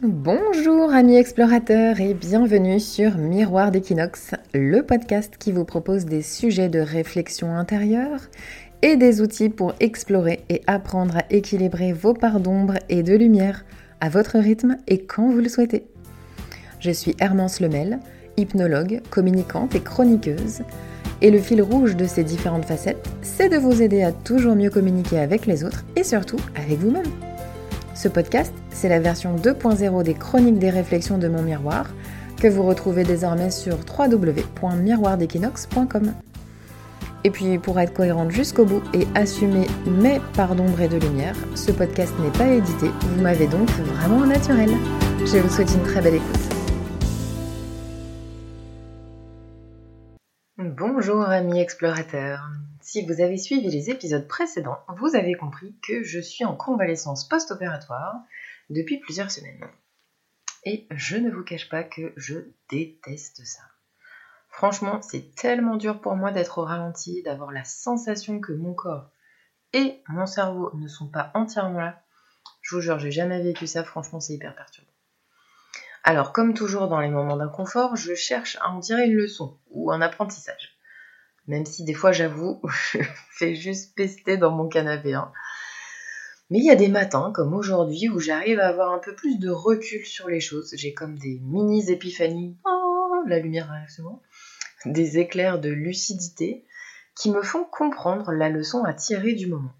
Bonjour amis explorateurs et bienvenue sur Miroir d'équinoxe, le podcast qui vous propose des sujets de réflexion intérieure et des outils pour explorer et apprendre à équilibrer vos parts d'ombre et de lumière à votre rythme et quand vous le souhaitez. Je suis Hermance Lemel, hypnologue, communicante et chroniqueuse. Et le fil rouge de ces différentes facettes, c'est de vous aider à toujours mieux communiquer avec les autres et surtout avec vous-même. Ce podcast, c'est la version 2.0 des chroniques des réflexions de mon miroir que vous retrouvez désormais sur www.miroirdequinox.com. Et puis pour être cohérente jusqu'au bout et assumer mes parts d'ombre et de lumière, ce podcast n'est pas édité, vous m'avez donc vraiment naturel. Je vous souhaite une très belle écoute. Bonjour amis explorateurs. Si vous avez suivi les épisodes précédents, vous avez compris que je suis en convalescence post-opératoire depuis plusieurs semaines. Et je ne vous cache pas que je déteste ça. Franchement, c'est tellement dur pour moi d'être au ralenti, d'avoir la sensation que mon corps et mon cerveau ne sont pas entièrement là. Je vous jure, j'ai jamais vécu ça, franchement, c'est hyper perturbant. Alors, comme toujours dans les moments d'inconfort, je cherche à en tirer une leçon ou un apprentissage. Même si des fois, j'avoue, je fais juste pester dans mon canapé. Hein. Mais il y a des matins, comme aujourd'hui, où j'arrive à avoir un peu plus de recul sur les choses. J'ai comme des mini épiphanies. Oh, la lumière souvent. Des éclairs de lucidité qui me font comprendre la leçon à tirer du moment.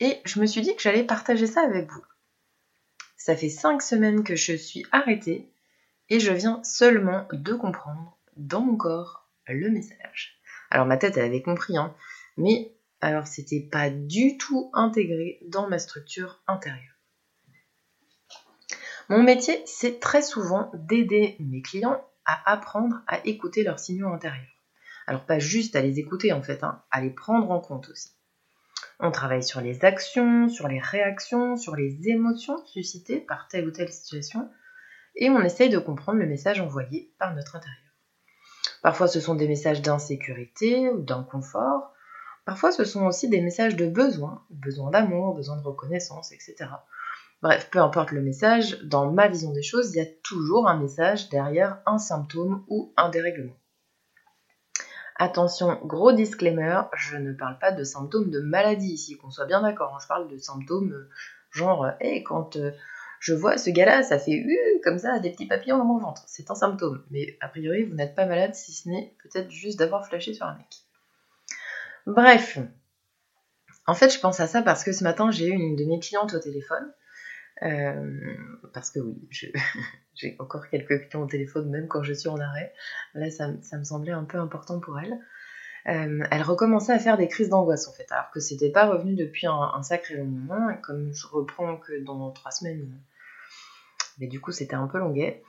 Et je me suis dit que j'allais partager ça avec vous. Ça fait cinq semaines que je suis arrêtée et je viens seulement de comprendre dans mon corps le message. Alors ma tête elle avait compris, hein, mais alors c'était pas du tout intégré dans ma structure intérieure. Mon métier, c'est très souvent d'aider mes clients à apprendre à écouter leurs signaux intérieurs. Alors pas juste à les écouter en fait, hein, à les prendre en compte aussi. On travaille sur les actions, sur les réactions, sur les émotions suscitées par telle ou telle situation, et on essaye de comprendre le message envoyé par notre intérieur. Parfois ce sont des messages d'insécurité ou d'inconfort, parfois ce sont aussi des messages de besoin, besoin d'amour, besoin de reconnaissance, etc. Bref, peu importe le message, dans ma vision des choses, il y a toujours un message derrière un symptôme ou un dérèglement. Attention, gros disclaimer, je ne parle pas de symptômes de maladie ici, qu'on soit bien d'accord, hein. je parle de symptômes euh, genre, hé, quand euh, je vois ce gars-là, ça fait uh, comme ça, des petits papillons dans mon ventre. C'est un symptôme. Mais a priori, vous n'êtes pas malade si ce n'est peut-être juste d'avoir flashé sur un mec. Bref. En fait, je pense à ça parce que ce matin, j'ai eu une de mes clientes au téléphone. Euh, parce que oui, j'ai encore quelques clients au téléphone, même quand je suis en arrêt. Là, ça, me semblait un peu important pour elle. Euh, elle recommençait à faire des crises d'angoisse en fait, alors que c'était pas revenu depuis un, sacré long moment. Comme je reprends que dans trois semaines, mais du coup c'était un peu longuet.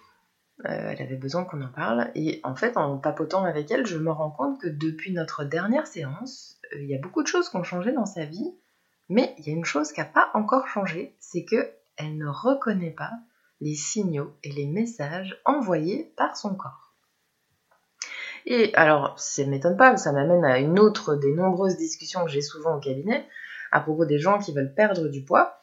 Euh, elle avait besoin qu'on en parle. Et en fait, en papotant avec elle, je me rends compte que depuis notre dernière séance, euh, il y a beaucoup de choses qui ont changé dans sa vie, mais il y a une chose qui n'a pas encore changé, c'est que elle ne reconnaît pas les signaux et les messages envoyés par son corps. Et alors, ça ne m'étonne pas, ça m'amène à une autre des nombreuses discussions que j'ai souvent au cabinet à propos des gens qui veulent perdre du poids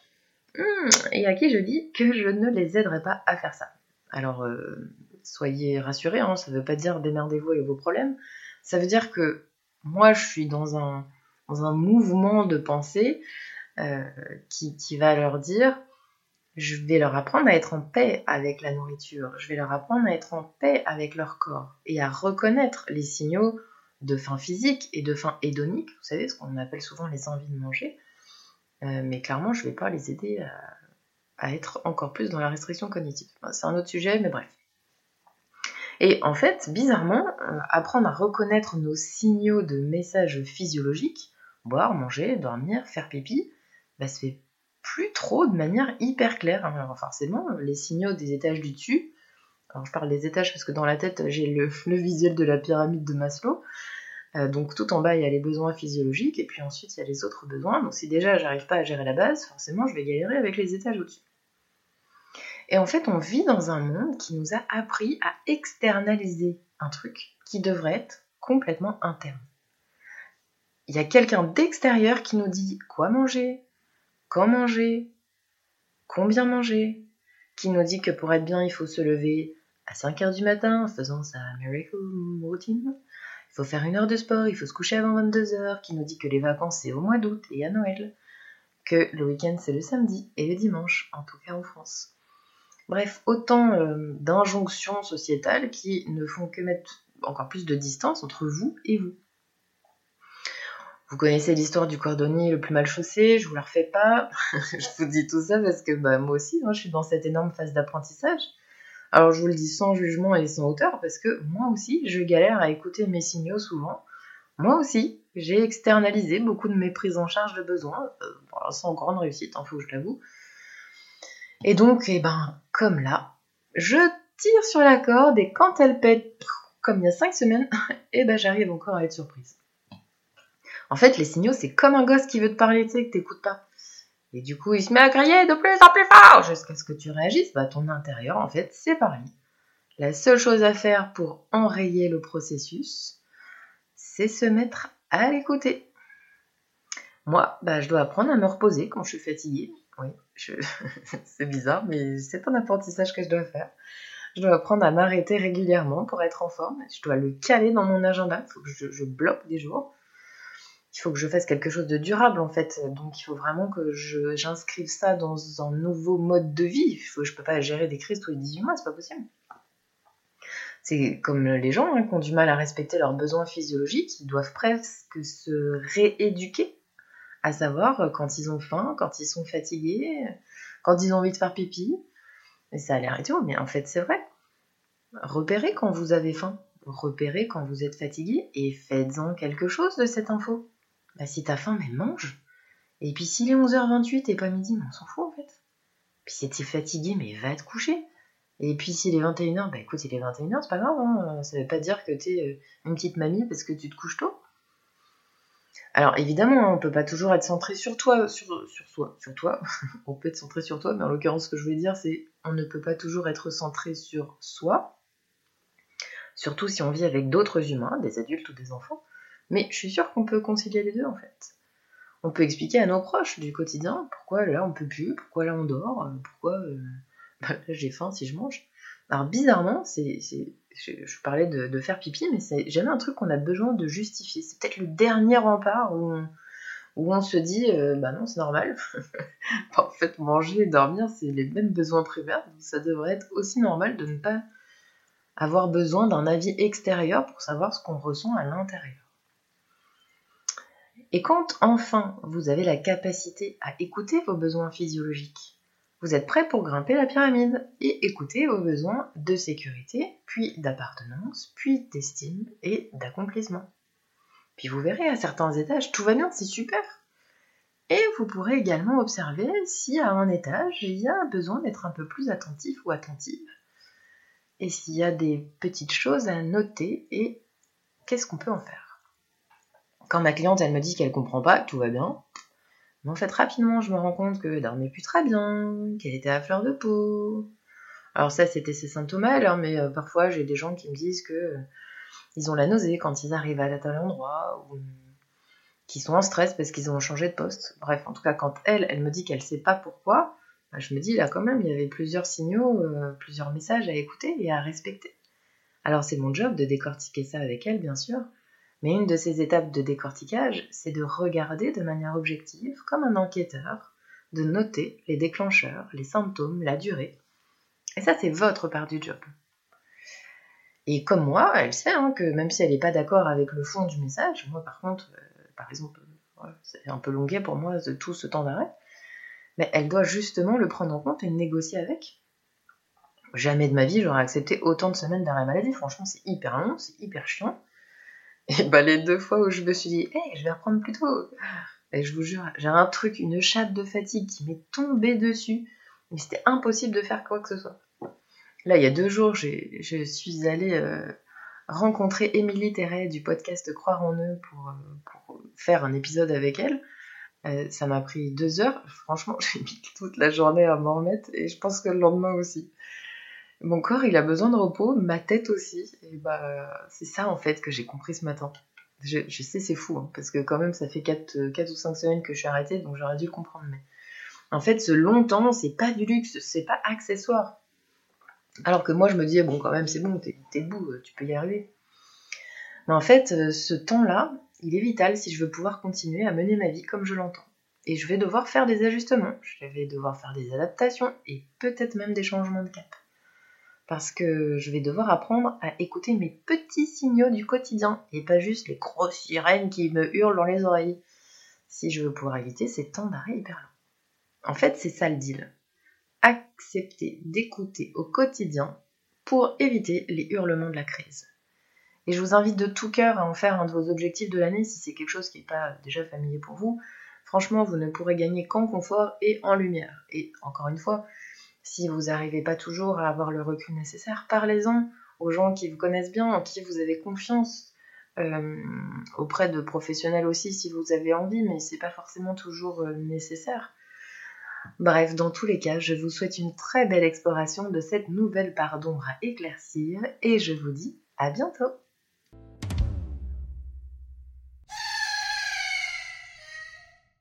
et à qui je dis que je ne les aiderai pas à faire ça. Alors, euh, soyez rassurés, hein, ça ne veut pas dire démerdez-vous avec vos problèmes, ça veut dire que moi je suis dans un, dans un mouvement de pensée euh, qui, qui va leur dire je vais leur apprendre à être en paix avec la nourriture, je vais leur apprendre à être en paix avec leur corps et à reconnaître les signaux de faim physique et de faim hédonique, vous savez, ce qu'on appelle souvent les envies de manger, euh, mais clairement, je ne vais pas les aider à, être encore plus dans la restriction cognitive. C'est un autre sujet, mais bref. Et en fait, bizarrement, euh, apprendre à reconnaître nos signaux de messages physiologiques, boire, manger, dormir, faire pipi, bah, se fait plus trop de manière hyper claire. Alors forcément, les signaux des étages du dessus, alors je parle des étages parce que dans la tête j'ai le, le visuel de la pyramide de Maslow, euh, donc tout en bas, il y a les besoins physiologiques, et puis ensuite, il y a les autres besoins. Donc si déjà, j'arrive pas à gérer la base, forcément, je vais galérer avec les étages au-dessus. Et en fait, on vit dans un monde qui nous a appris à externaliser un truc qui devrait être complètement interne. Il y a quelqu'un d'extérieur qui nous dit quoi manger, quand manger, combien manger, qui nous dit que pour être bien, il faut se lever à 5 heures du matin en faisant sa miracle routine. Il faut faire une heure de sport, il faut se coucher avant 22 heures, qui nous dit que les vacances c'est au mois d'août et à Noël, que le week-end c'est le samedi et le dimanche, en tout cas en France. Bref, autant euh, d'injonctions sociétales qui ne font que mettre encore plus de distance entre vous et vous. Vous connaissez l'histoire du cordonnier le plus mal chaussé, je vous la refais pas. je vous dis tout ça parce que bah, moi aussi, hein, je suis dans cette énorme phase d'apprentissage. Alors je vous le dis sans jugement et sans hauteur parce que moi aussi, je galère à écouter mes signaux souvent. Moi aussi, j'ai externalisé beaucoup de mes prises en charge de besoins, euh, sans grande réussite, en hein, faut que je l'avoue. Et donc, eh ben, comme là, je tire sur la corde et quand elle pète, comme il y a 5 semaines, eh ben j'arrive encore à être surprise. En fait, les signaux, c'est comme un gosse qui veut te parler, tu sais, que t'écoutes pas. Et du coup, il se met à crier de plus en plus fort jusqu'à ce que tu réagisses. Bah, ton intérieur, en fait, c'est pareil. La seule chose à faire pour enrayer le processus, c'est se mettre à l'écouter. Moi, bah, je dois apprendre à me reposer quand je suis fatiguée. Oui, c'est bizarre, mais c'est un apprentissage que je dois faire. Je dois apprendre à m'arrêter régulièrement pour être en forme. Je dois le caler dans mon agenda. Il faut que je bloque des jours il faut que je fasse quelque chose de durable en fait. Donc il faut vraiment que j'inscrive ça dans un nouveau mode de vie. Faut, je peux pas gérer des crises tous les 18 mois, c'est pas possible. C'est comme les gens hein, qui ont du mal à respecter leurs besoins physiologiques, ils doivent presque se rééduquer, à savoir quand ils ont faim, quand ils sont fatigués, quand ils ont envie de faire pipi. Et ça a l'air idiot, mais en fait c'est vrai. Repérez quand vous avez faim, repérez quand vous êtes fatigué et faites-en quelque chose de cette info. Bah, si t'as faim, mais mange. Et puis s'il est 11h28 et pas midi, mais on s'en fout en fait. Puis si t'es fatigué, mais va te coucher. Et puis s'il est 21h, bah écoute, il est 21h, c'est pas grave. Hein. Ça veut pas dire que t'es euh, une petite mamie parce que tu te couches tôt. Alors évidemment, on peut pas toujours être centré sur toi, sur, soi, sur toi. on peut être centré sur toi, mais en l'occurrence, ce que je voulais dire, c'est on ne peut pas toujours être centré sur soi. Surtout si on vit avec d'autres humains, des adultes ou des enfants. Mais je suis sûre qu'on peut concilier les deux en fait. On peut expliquer à nos proches du quotidien pourquoi là on peut plus, pourquoi là on dort, euh, pourquoi euh, bah, là j'ai faim si je mange. Alors bizarrement, c'est, je, parlais de, faire pipi, mais c'est jamais un truc qu'on a besoin de justifier. C'est peut-être le dernier rempart où on, se dit euh, bah non c'est normal. en fait manger et dormir c'est les mêmes besoins primaires, donc ça devrait être aussi normal de ne pas avoir besoin d'un avis extérieur pour savoir ce qu'on ressent à l'intérieur. Et quand enfin vous avez la capacité à écouter vos besoins physiologiques, vous êtes prêt pour grimper la pyramide et écouter vos besoins de sécurité, puis d'appartenance, puis d'estime et d'accomplissement. Puis vous verrez à certains étages, tout va bien, c'est super. Et vous pourrez également observer si à un étage, il y a besoin d'être un peu plus attentif ou attentive. Et s'il y a des petites choses à noter et qu'est-ce qu'on peut en faire. Quand ma cliente, elle me dit qu'elle comprend pas, tout va bien. Mais en fait, rapidement, je me rends compte que dormait plus très bien, qu'elle était à fleur de peau. Alors ça, c'était ses symptômes hein, mais euh, parfois, j'ai des gens qui me disent que euh, ils ont la nausée quand ils arrivent à tel endroit, ou qui sont en stress parce qu'ils ont changé de poste. Bref, en tout cas, quand elle, elle me dit qu'elle sait pas pourquoi, bah, je me dis là quand même, il y avait plusieurs signaux, euh, plusieurs messages à écouter et à respecter. Alors c'est mon job de décortiquer ça avec elle, bien sûr, mais une de ces étapes de décortiquage, c'est de regarder de manière objective, comme un enquêteur, de noter les déclencheurs, les symptômes, la durée. Et ça, c'est votre part du job. Et comme moi, elle sait hein, que même si elle n'est pas d'accord avec le fond du message, moi par contre, euh, par exemple, c'est un peu longuet pour moi de tout ce temps d'arrêt, mais elle doit justement le prendre en compte et le négocier avec. Jamais de ma vie j'aurais accepté autant de semaines d'arrêt maladie, franchement c'est hyper long, c'est hyper chiant. Et bah, les deux fois où je me suis dit, hé, je vais reprendre plus tôt. Et je vous jure, j'ai un truc, une chape de fatigue qui m'est tombée dessus. Mais c'était impossible de faire quoi que ce soit. Là, il y a deux jours, je suis allée euh, rencontrer Émilie Terret du podcast Croire en eux pour, euh, pour faire un épisode avec elle. Euh, ça m'a pris deux heures. Franchement, j'ai mis toute la journée à m'en remettre et je pense que le lendemain aussi. Mon corps, il a besoin de repos, ma tête aussi. Et bah, c'est ça en fait que j'ai compris ce matin. Je, sais, c'est fou, hein, parce que quand même, ça fait 4, 4, ou 5 semaines que je suis arrêtée, donc j'aurais dû le comprendre. Mais En fait, ce longtemps, c'est pas du luxe, c'est pas accessoire. Alors que moi, je me disais, bon, quand même, c'est bon, t'es debout, tu peux y arriver. Mais en fait, euh, ce temps-là, il est vital si je veux pouvoir continuer à mener ma vie comme je l'entends. Et je vais devoir faire des ajustements, je vais devoir faire des adaptations et peut-être même des changements de cap. Parce que je vais devoir apprendre à écouter mes petits signaux du quotidien et pas juste les grosses sirènes qui me hurlent dans les oreilles. Si je veux pouvoir éviter ces temps d'arrêt hyper longs. En fait, c'est ça le deal. Accepter d'écouter au quotidien pour éviter les hurlements de la crise. Et je vous invite de tout cœur à en faire un de vos objectifs de l'année si c'est quelque chose qui n'est pas déjà familier pour vous. Franchement, vous ne pourrez gagner qu'en confort et en lumière. Et encore une fois, si vous n'arrivez pas toujours à avoir le recul nécessaire, parlez-en aux gens qui vous connaissent bien, en qui vous avez confiance, euh, auprès de professionnels aussi si vous avez envie, mais c'est pas forcément toujours euh, nécessaire. Bref, dans tous les cas, je vous souhaite une très belle exploration de cette nouvelle part d'ombre à éclaircir et je vous dis à bientôt